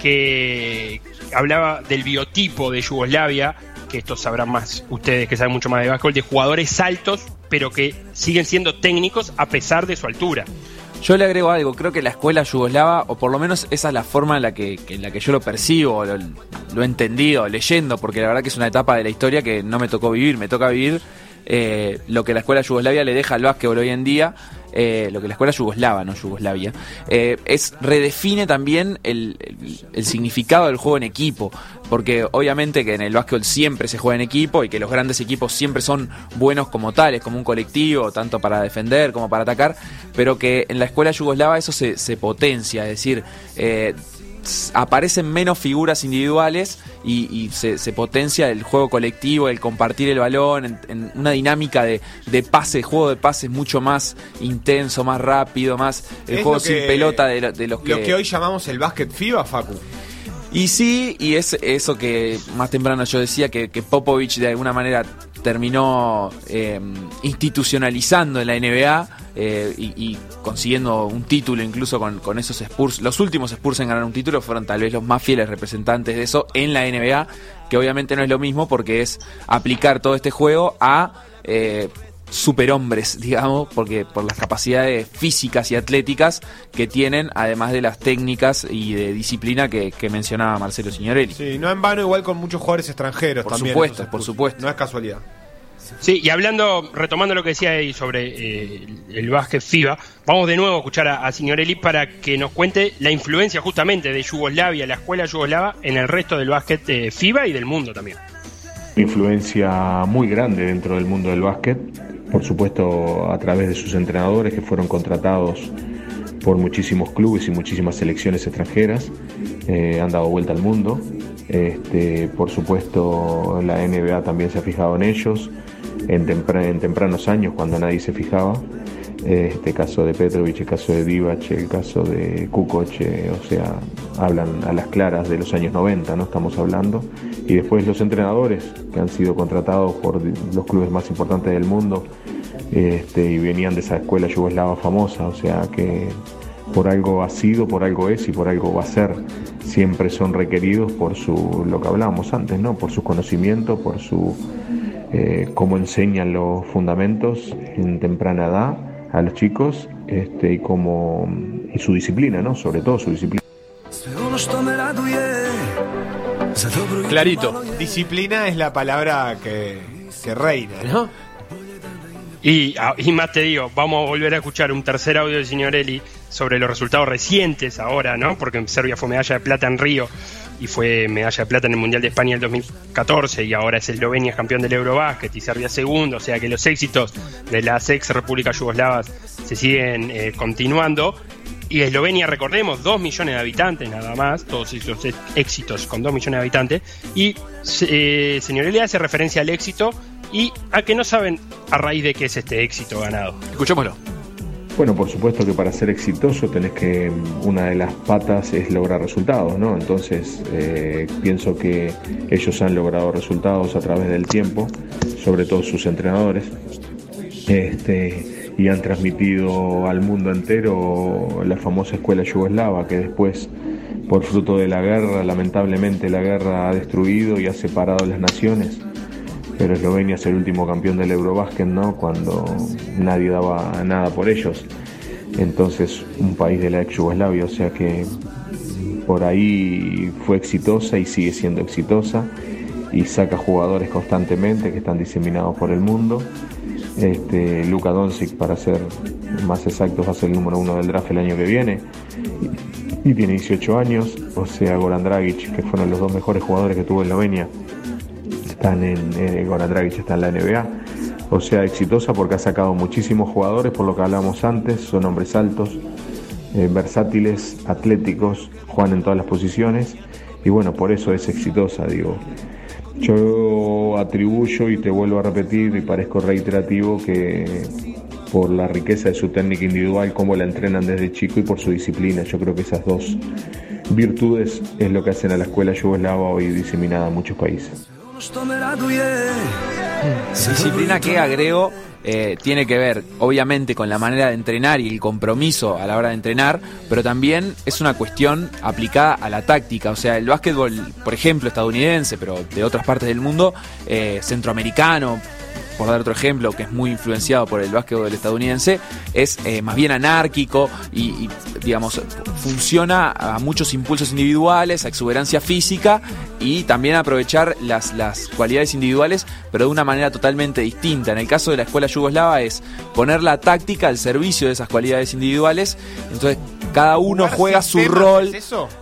que hablaba del biotipo de Yugoslavia, que esto sabrán más ustedes que saben mucho más de básquetbol, de jugadores altos, pero que siguen siendo técnicos a pesar de su altura. Yo le agrego algo, creo que la escuela yugoslava, o por lo menos esa es la forma en la que, en la que yo lo percibo, lo, lo, he entendido, leyendo, porque la verdad que es una etapa de la historia que no me tocó vivir, me toca vivir eh, lo que la escuela yugoslavia le deja al básquetbol hoy en día, eh, lo que la escuela yugoslava, no Yugoslavia, eh, es redefine también el, significado del juego en equipo, porque obviamente que en el básquetbol siempre se juega en equipo y que los grandes equipos siempre son buenos como tales, como un colectivo, tanto para defender como para atacar, pero que en la escuela yugoslava eso se, se potencia, es decir, aparecen menos figuras individuales y, se, potencia el juego colectivo, el compartir el balón, en, una dinámica de, de, pase, juego de pases mucho más intenso, más rápido, más el juego sin pelota de, los que... Lo que hoy llamamos el básquet FIBA, Facu. Y sí, y es eso que más temprano yo decía, que, que Popovich de alguna manera terminó eh, institucionalizando en la NBA eh, y, consiguiendo un título incluso con, esos Spurs. Los últimos Spurs en ganar un título fueron tal vez los más fieles representantes de eso en la NBA, que obviamente no es lo mismo porque es aplicar todo este juego a eh, superhombres, digamos, porque por las capacidades físicas y atléticas que tienen, además de las técnicas y de disciplina que, mencionaba Marcelo Signorelli. Sí, no en vano igual con muchos jugadores extranjeros por también. Por supuesto, por supuesto. No es casualidad. Sí, y hablando, retomando lo que decía ahí sobre eh, el básquet FIBA, vamos de nuevo a escuchar a, Signorelli para que nos cuente la influencia justamente de Yugoslavia, la escuela yugoslava, en el resto del básquet eh, FIBA y del mundo también. Influencia muy grande dentro del mundo del básquet, por supuesto a través de sus entrenadores que fueron contratados por muchísimos clubes y muchísimas selecciones extranjeras, eh, han dado vuelta al mundo. Este, por supuesto la NBA también se ha fijado en ellos en, en tempranos años cuando nadie se fijaba. Este caso de Petrovic, el caso de Divac, el caso de Kukoc, o sea, hablan a las claras de los años 90, ¿no? Estamos hablando. Y después los entrenadores que han sido contratados por los clubes más importantes del mundo este, y venían de esa escuela yugoslava famosa, o sea que por algo ha sido, por algo es y por algo va a ser. Siempre son requeridos por su, lo que hablábamos antes, ¿no? Por su conocimiento, por su eh, cómo enseñan los fundamentos en temprana edad a los chicos este, y, cómo, y su disciplina, ¿no? Sobre todo su disciplina. Clarito. Disciplina es la palabra que, que reina, ¿no? Y, ah, y, más te digo, vamos a volver a escuchar un tercer audio de Signorelli sobre los resultados recientes ahora, ¿no? Porque Serbia fue medalla de plata en Río y fue medalla de plata en el Mundial de España en 2014 y ahora es Eslovenia campeón del Eurobásquet y Serbia segundo, o sea que los éxitos de las ex repúblicas yugoslavas se siguen eh, continuando. Y Eslovenia, recordemos, 2 millones de habitantes nada más, todos esos éxitos con 2 millones de habitantes. Y eh, señor Elia hace referencia al éxito y a que no saben a raíz de qué es este éxito ganado. Escuchémoslo. Bueno, por supuesto que para ser exitoso tenés que, una de las patas es lograr resultados, ¿no? Entonces, eh, pienso que ellos han logrado resultados a través del tiempo, sobre todo sus entrenadores, este, y han transmitido al mundo entero la famosa escuela yugoslava, que después, por fruto de la guerra, lamentablemente la guerra ha destruido y ha separado las naciones pero Eslovenia es el último campeón del Eurobásquet, ¿no? Cuando nadie daba nada por ellos. Entonces, un país de la ex Yugoslavia, o sea que por ahí fue exitosa y sigue siendo exitosa y saca jugadores constantemente que están diseminados por el mundo. Este, Luka Doncic, para ser más exactos, va a ser el número uno del draft el año que viene y, tiene 18 años. O sea, Goran Dragic, que fueron los dos mejores jugadores que tuvo Eslovenia, están en, eh, Goran Dragic está en la NBA. O sea, exitosa porque ha sacado muchísimos jugadores, por lo que hablamos antes, son hombres altos, eh, versátiles, atléticos, juegan en todas las posiciones y bueno, por eso es exitosa, digo. Yo atribuyo y te vuelvo a repetir y parezco reiterativo que por la riqueza de su técnica individual, cómo la entrenan desde chico y por su disciplina. Yo creo que esas dos virtudes es lo que hacen a la escuela yugoslava hoy diseminada en muchos países. Disciplina que agrego eh, tiene que ver, obviamente, con la manera de entrenar y el compromiso a la hora de entrenar, pero también es una cuestión aplicada a la táctica. O sea, el básquetbol, por ejemplo, estadounidense, pero de otras partes del mundo, eh, centroamericano, por dar otro ejemplo, que es muy influenciado por el básquetbol estadounidense, es eh, más bien anárquico y, digamos, funciona a muchos impulsos individuales, a exuberancia física y también aprovechar las, las cualidades individuales, pero de una manera totalmente distinta. En el caso de la escuela yugoslava es poner la táctica al servicio de esas cualidades individuales, entonces cada uno juega su rol,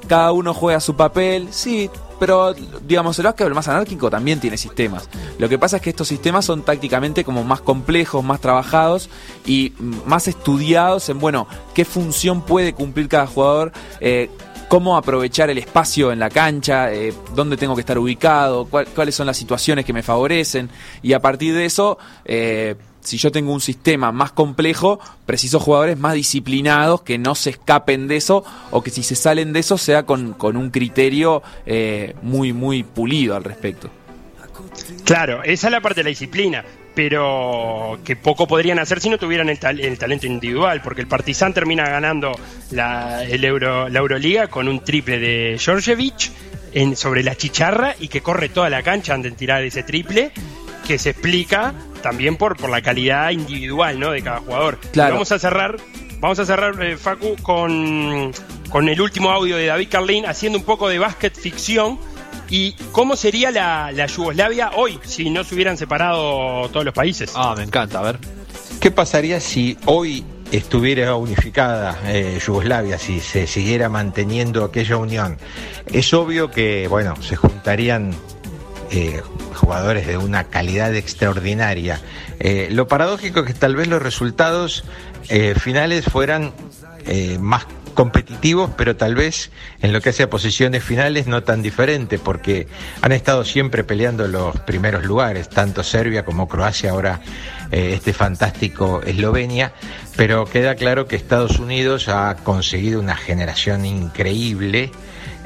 cada uno juega su papel, sí, pero digamos, el básquetbol más anárquico también tiene sistemas. Lo que pasa es que estos sistemas son tácticamente como más complejos, más trabajados y más estudiados en, bueno, qué función puede cumplir cada jugador. Eh, cómo aprovechar el espacio en la cancha, eh, dónde tengo que estar ubicado, cuáles son las situaciones que me favorecen y a partir de eso eh, si yo tengo un sistema más complejo, preciso jugadores más disciplinados que no se escapen de eso o que si se salen de eso sea con, un criterio eh, muy, muy pulido al respecto. Claro, esa es la parte de la disciplina, pero que poco podrían hacer si no tuvieran el, talento individual, porque el Partizan termina ganando la, el Euro, la Euroliga con un triple de Georgievich sobre la chicharra y que corre toda la cancha antes de tirar ese triple, que se explica también por, por la calidad individual ¿no? de cada jugador. Vamos a cerrar, vamos a cerrar eh, Facu, con, con el último audio de David Carlin haciendo un poco de básquet ficción. ¿Y cómo sería la, la, Yugoslavia hoy si no se hubieran separado todos los países? Ah, me encanta, a ver. ¿Qué pasaría si hoy estuviera unificada eh, Yugoslavia, si se siguiera manteniendo aquella unión? Es obvio que, bueno, se juntarían eh, jugadores de una calidad extraordinaria. Eh, lo paradójico es que tal vez los resultados eh, finales fueran más competitivos, pero tal vez en lo que hace a posiciones finales no tan diferente, porque han estado siempre peleando los primeros lugares, tanto Serbia como Croacia, ahora este fantástico Eslovenia, pero queda claro que Estados Unidos ha conseguido una generación increíble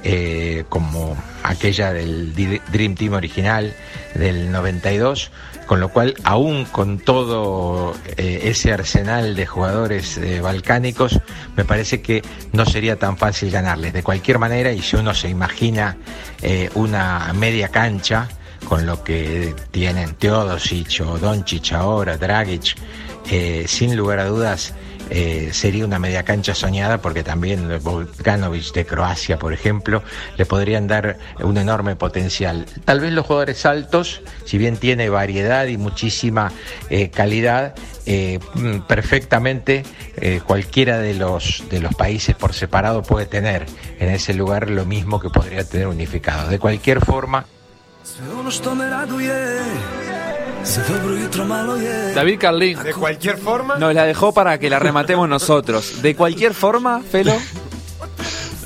eh, como aquella del Dream Team original del 92, con lo cual aún con todo eh, ese arsenal de jugadores eh, balcánicos, me parece que no sería tan fácil ganarles. De cualquier manera, y si uno se imagina una media cancha, con lo que tienen Teodosic o Doncic ahora, Dragic, sin lugar a dudas, eh, sería una media cancha soñada porque también Volkanovich de Croacia, por ejemplo, le podrían dar un enorme potencial. Tal vez los jugadores altos, si bien tiene variedad y muchísima eh, calidad, eh, mm, perfectamente cualquiera de los, de los países por separado puede tener en ese lugar lo mismo que podría tener unificado. De cualquier forma... David Carlin. De cualquier forma. Nos la dejó para que la rematemos nosotros. De cualquier forma, Felo.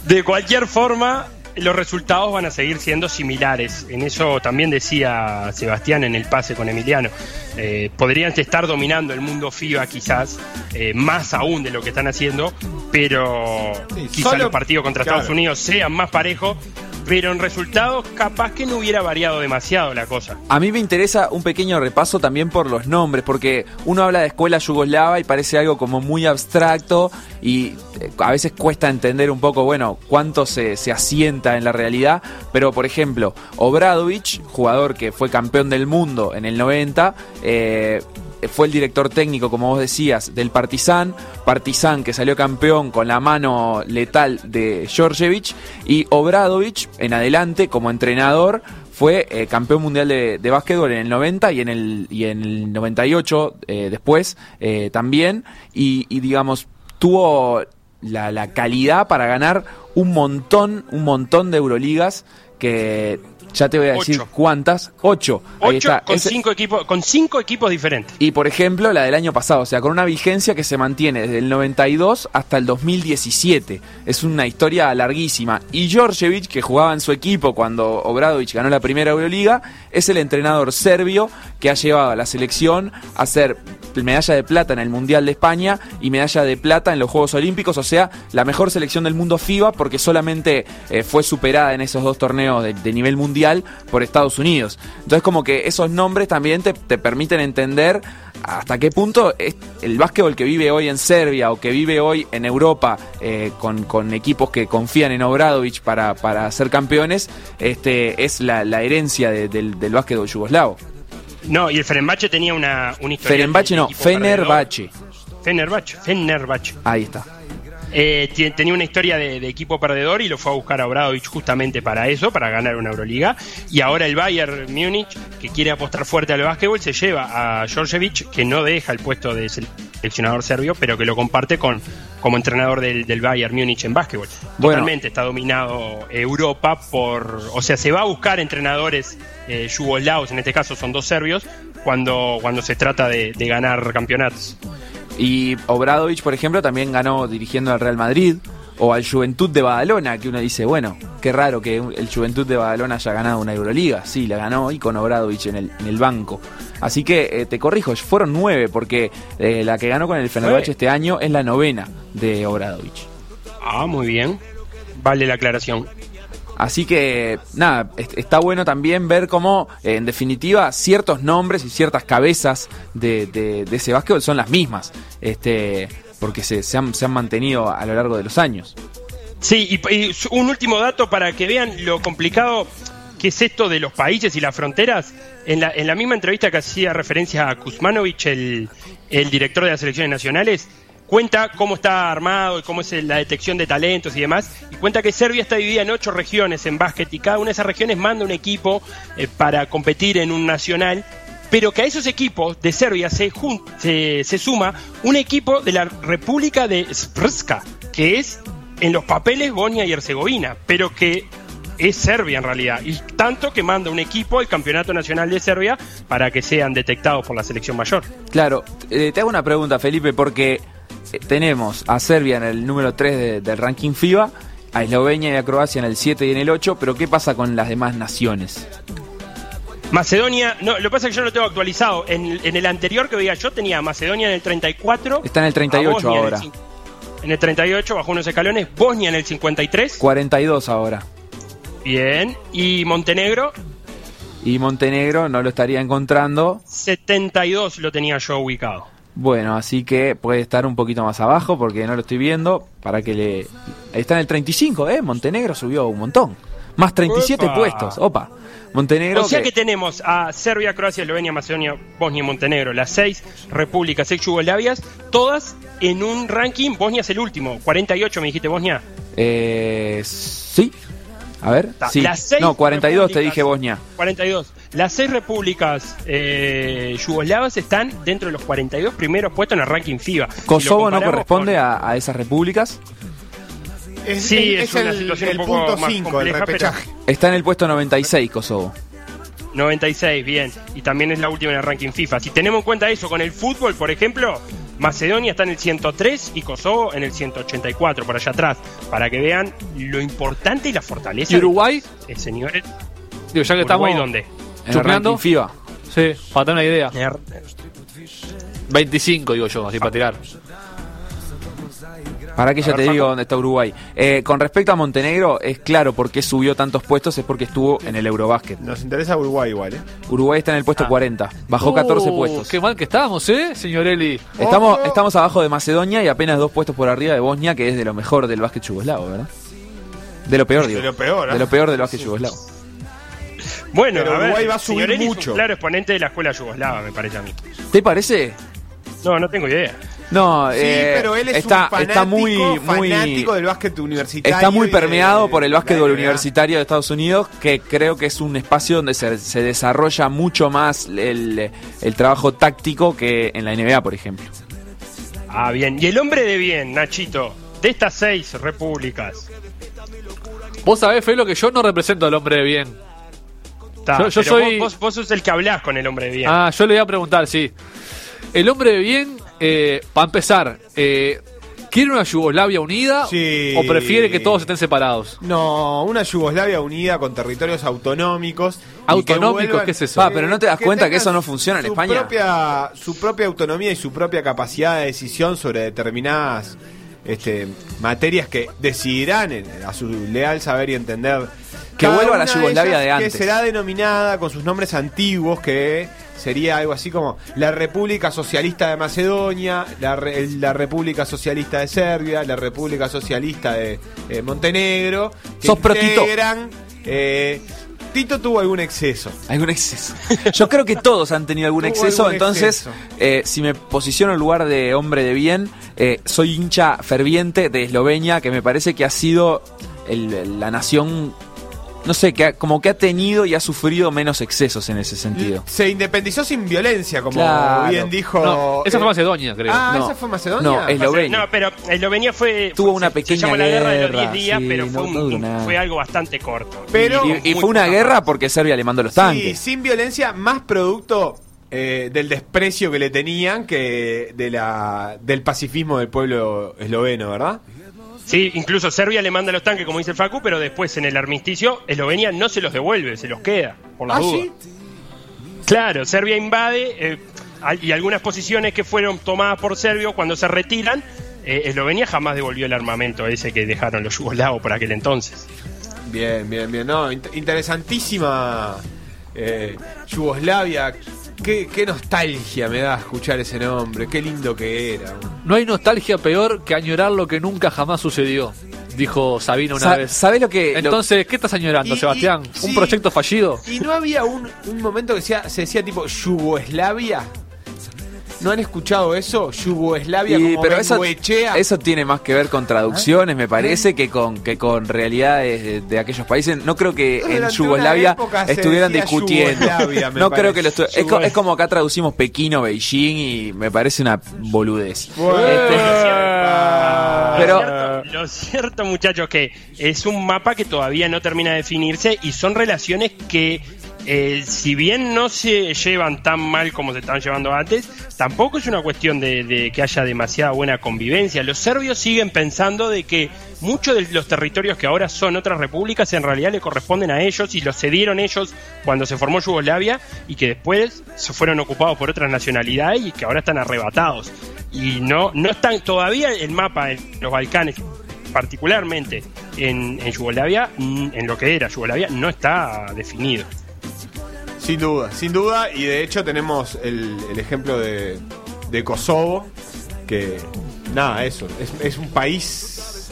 De cualquier forma, los resultados van a seguir siendo similares. En eso también decía Sebastián en el pase con Emiliano. Eh, podrían estar dominando el mundo FIBA quizás, eh, más aún de lo que están haciendo, pero quizás los partidos contra Estados Unidos sean más parejos pero en resultados capaz que no hubiera variado demasiado la cosa. A mí me interesa un pequeño repaso también por los nombres, porque uno habla de escuela yugoslava y parece algo como muy abstracto y eh, a veces cuesta entender un poco, bueno, cuánto se, asienta en la realidad, pero por ejemplo, Obradovic, jugador que fue campeón del mundo en el 90, eh, fue el director técnico, como vos decías, del Partizan. Partizan que salió campeón con la mano letal de Georgievich. Y Obradovic, en adelante, como entrenador, fue eh, campeón mundial de, básquetbol en el 90 y en el, y en el 98 eh, después eh, también. Y, y, digamos, tuvo la, la calidad para ganar un montón, un montón de Euroligas que ya te voy a decir cuántas. Ocho. Ocho con, cinco equipos, con cinco equipos diferentes. Y por ejemplo, la del año pasado, o sea, con una vigencia que se mantiene desde el 92 hasta el 2017. Es una historia larguísima. Y Georgievich, que jugaba en su equipo cuando Obradovic ganó la primera Euroliga, es el entrenador serbio que ha llevado a la selección a ser medalla de plata en el Mundial de España y medalla de plata en los Juegos Olímpicos, o sea, la mejor selección del mundo FIBA porque solamente eh, fue superada en esos dos torneos de nivel mundial mundial por Estados Unidos. Entonces como que esos nombres también te, te permiten entender hasta qué punto el básquetbol que vive hoy en Serbia o que vive hoy en Europa eh, con, equipos que confían en Obradovic para, para ser campeones este, es la, herencia del, del básquetbol yugoslavo. No, y el Fenerbahce tenía una, una historia. Fenerbahce no, Fenerbahce. Fenerbahce, Fenerbahce. Ahí está. Eh, tenía una historia de, equipo perdedor y lo fue a buscar a Obradovic justamente para eso, para ganar una Euroliga. Y ahora el Bayern Múnich, que quiere apostar fuerte al básquetbol, se lleva a Georgievich, que no deja el puesto de seleccionador serbio, pero que lo comparte con como entrenador del, Bayern Múnich en básquetbol. Totalmente está dominado Europa por. O sea, se va a buscar entrenadores eh, yugoslavos, en este caso son dos serbios, cuando, cuando se trata de ganar campeonatos. Y Obradovic, por ejemplo, también ganó dirigiendo al Real Madrid o al Juventud de Badalona, que uno dice, bueno, qué raro que el Juventud de Badalona haya ganado una Euroliga. Sí, la ganó y con Obradovic en el, en el banco. Así que eh, te corrijo, fueron nueve, porque eh, la que ganó con el Fenerbahce este año es la novena de Obradovic. Ah, muy bien. Vale la aclaración. Así que, nada, está bueno también ver cómo, en definitiva, ciertos nombres y ciertas cabezas de, ese básquetbol son las mismas, este, porque se, han, mantenido a lo largo de los años. Sí, y, un último dato para que vean lo complicado que es esto de los países y las fronteras. En la, en la misma entrevista que hacía referencia a Kuzmanovic, el, el director de las selecciones nacionales, cuenta cómo está armado y cómo es la detección de talentos y demás, y cuenta que Serbia está dividida en ocho regiones en básquet y cada una de esas regiones manda un equipo eh, para competir en un nacional, pero que a esos equipos de Serbia se, se, suma un equipo de la República de Sprska, que es en los papeles Bosnia y Herzegovina, pero que es Serbia en realidad, y tanto que manda un equipo al Campeonato Nacional de Serbia para que sean detectados por la selección mayor. Claro, eh, te hago una pregunta, Felipe, porque tenemos a Serbia en el número 3 del ranking FIBA, a Eslovenia y a Croacia en el 7 y en el 8, pero ¿qué pasa con las demás naciones? Macedonia, no, lo que pasa es que yo no lo tengo actualizado. En, el anterior que veía yo tenía Macedonia en el 34. Está en el 38 ahora. En el, 38, bajó unos escalones. Bosnia en el 53. 42 ahora. Bien. ¿Y Montenegro? Y Montenegro no lo estaría encontrando. 72 lo tenía yo ubicado. Bueno, así que puede estar un poquito más abajo porque no lo estoy viendo. Para que le. Está en el 35, ¿eh? Montenegro subió un montón. Más 37 puestos. Opa. Montenegro. O sea que... tenemos a Serbia, Croacia, Eslovenia, Macedonia, Bosnia y Montenegro, las seis repúblicas ex yugoslavias, todas en un ranking. Bosnia es el último, 48 me dijiste Bosnia. Eh, sí. A ver, sí. no, 42 te dije Bosnia. 42. Las seis repúblicas eh, yugoslavas están dentro de los 42 primeros puestos en el ranking FIBA. ¿Kosovo no corresponde a, esas repúblicas? sí, es, el, punto 5, el repechaje. Está en el puesto 96 Kosovo. 96, bien. Y también es la última en el ranking FIFA. Si tenemos en cuenta eso con el fútbol, por ejemplo, Macedonia está en el 103 y Kosovo en el 184, por allá atrás. Para que vean lo importante y la fortaleza. ¿Y Uruguay? señores. Digo, ya que ¿Uruguay dónde? En el ranking FIBA. Sí, para tener una idea. 25, digo yo, así para tirar. Para que ya te digo dónde está Uruguay. Eh, con respecto a Montenegro, es claro por qué subió tantos puestos, es porque estuvo en el Eurobásquet. Nos interesa Uruguay igual, ¿eh? Uruguay está en el puesto 40, ah. bajó 14 puestos. Qué mal que estamos, ¿eh, señor Eli? Estamos, estamos abajo de Macedonia y apenas dos puestos por arriba de Bosnia, que es de lo mejor del básquet yugoslavo, ¿verdad? De lo peor, digo. De lo peor, ¿eh? De lo peor del básquet yugoslavo. Bueno, Uruguay va a subir mucho. Es un claro exponente de la escuela yugoslava, me parece a mí. ¿Te parece? No, no tengo idea. No, sí, eh, pero él es está, un fanático, está muy, muy fanático del básquet universitario. Está muy permeado por el básquetbol universitario de Estados Unidos, que creo que es un espacio donde se, se desarrolla mucho más el, el, trabajo táctico que en la NBA, por ejemplo. Ah, bien. Y el hombre de bien, Nachito, de estas seis repúblicas. Vos sabés, Felo, que yo no represento al hombre de bien yo, soy... Vos, sos el que hablás con el hombre de bien. Ah, yo le voy a preguntar, sí. El hombre de bien, eh, para empezar, eh, ¿quiere una Yugoslavia unida o prefiere que todos estén separados? No, una Yugoslavia unida con territorios autonómicos. ¿Autonómicos? ¿Qué es eso? Ah, pero no te das cuenta que eso no funciona en España. Propia, su propia autonomía y su propia capacidad de decisión sobre determinadas este, materias que decidirán a su leal saber y entender que vuelva a la Yugoslavia de, antes. Que será denominada con sus nombres antiguos, que sería algo así como la República Socialista de Macedonia, la, la República Socialista de Serbia, la República Socialista de eh, Montenegro, que Sos integran, eh, Tito tuvo algún exceso. Algún exceso. Yo creo que todos han tenido algún exceso, entonces, eh, si me posiciono en lugar de hombre de bien, eh, soy hincha ferviente de Eslovenia, que me parece que ha sido la nación no sé, que como que ha tenido y ha sufrido menos excesos en ese sentido. Se independizó sin violencia, como bien dijo. esa fue Macedonia, creo. Ah, esa fue Macedonia. No, Eslovenia. No, pero Eslovenia fue. Tuvo una pequeña se guerra. la guerra de los 10 días, pero fue, fue, algo bastante corto. Pero, y, fue una guerra porque Serbia le mandó los tanques. Sí, sin violencia, más producto eh, del desprecio que le tenían que de la, del pacifismo del pueblo esloveno, ¿verdad? Sí, incluso Serbia le manda los tanques, como dice el Facu, pero después en el armisticio Eslovenia no se los devuelve, se los queda, por las ¿Ah, dudas. Claro, Serbia invade eh, y algunas posiciones que fueron tomadas por Serbio cuando se retiran, eh, Eslovenia jamás devolvió el armamento ese que dejaron los yugoslavos por aquel entonces. Bien, bien, bien. No, interesantísima eh, Yugoslavia Qué, nostalgia me da escuchar ese nombre, qué lindo que era. No hay nostalgia peor que añorar lo que nunca jamás sucedió, dijo Sabino una vez. ¿Sabes lo que.? Entonces, ¿qué estás añorando, Sebastián? ¿Un proyecto fallido? ¿Y no había un, un momento que se decía tipo Yugoslavia? ¿No han escuchado eso? Yugoslavia como pero eso, eso tiene más que ver con traducciones, me parece, que con que con realidades de, aquellos países. No creo que en Yugoslavia estuvieran discutiendo. no creo que lo es, es, como acá traducimos Pekín o Beijing y me parece una boludez. Este, pero lo cierto, muchachos, que es un mapa que todavía no termina de definirse y son relaciones que eh, si bien no se llevan tan mal como se estaban llevando antes, tampoco es una cuestión de, que haya demasiada buena convivencia. Los serbios siguen pensando de que muchos de los territorios que ahora son otras repúblicas en realidad le corresponden a ellos y los cedieron ellos cuando se formó Yugoslavia y que después se fueron ocupados por otras nacionalidades y que ahora están arrebatados. Y no, no están todavía el mapa en los Balcanes particularmente en, en Yugoslavia, en lo que era Yugoslavia, no está definido. Sin duda, sin duda, y de hecho tenemos el, ejemplo de, Kosovo, que nada, eso, es, un país,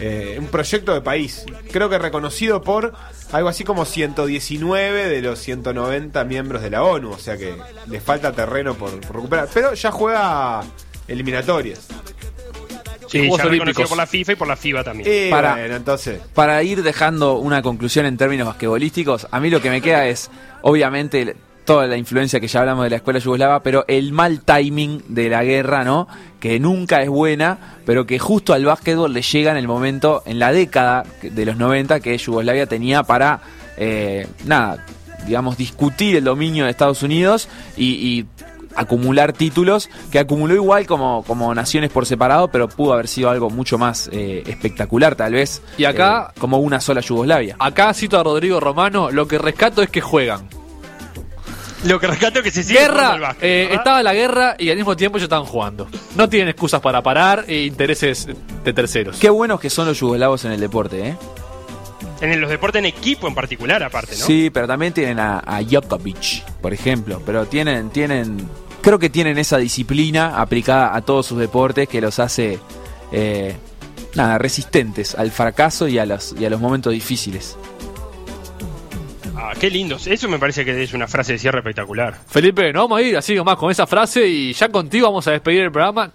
eh, un proyecto de país, creo que reconocido por algo así como 119 de los 190 miembros de la ONU, o sea que le falta terreno por recuperar, pero ya juega eliminatorias. Sí, ya reconocido por la FIFA y por la FIBA también. para, entonces. para ir dejando una conclusión en términos basquetbolísticos, a mí lo que me queda es, obviamente, toda la influencia que ya hablamos de la escuela yugoslava, pero el mal timing de la guerra, ¿no? Que nunca es buena, pero que justo al básquetbol le llega en el momento, en la década de los 90, que Yugoslavia tenía para, eh, nada, digamos, discutir el dominio de Estados Unidos y, y acumular títulos, que acumuló igual como, como naciones por separado, pero pudo haber sido algo mucho más eh, espectacular, tal vez. Y acá, eh, como una sola Yugoslavia. Acá cito a Rodrigo Romano, lo que rescato es que juegan. Lo que rescato es que se sigue guerra, eh, estaba la guerra y al mismo tiempo ellos estaban jugando. No tienen excusas para parar e intereses de terceros. Qué buenos que son los yugoslavos en el deporte, ¿eh? En los deportes en equipo en particular, aparte, ¿no? Sí, pero también tienen a, a Jokovic, por ejemplo. Pero tienen, tienen creo que tienen esa disciplina aplicada a todos sus deportes que los hace eh, nada, resistentes al fracaso y a, los, y a los momentos difíciles. Ah, qué lindo. Eso me parece que es una frase de cierre espectacular. Felipe, no vamos a ir así nomás con esa frase y ya contigo vamos a despedir el programa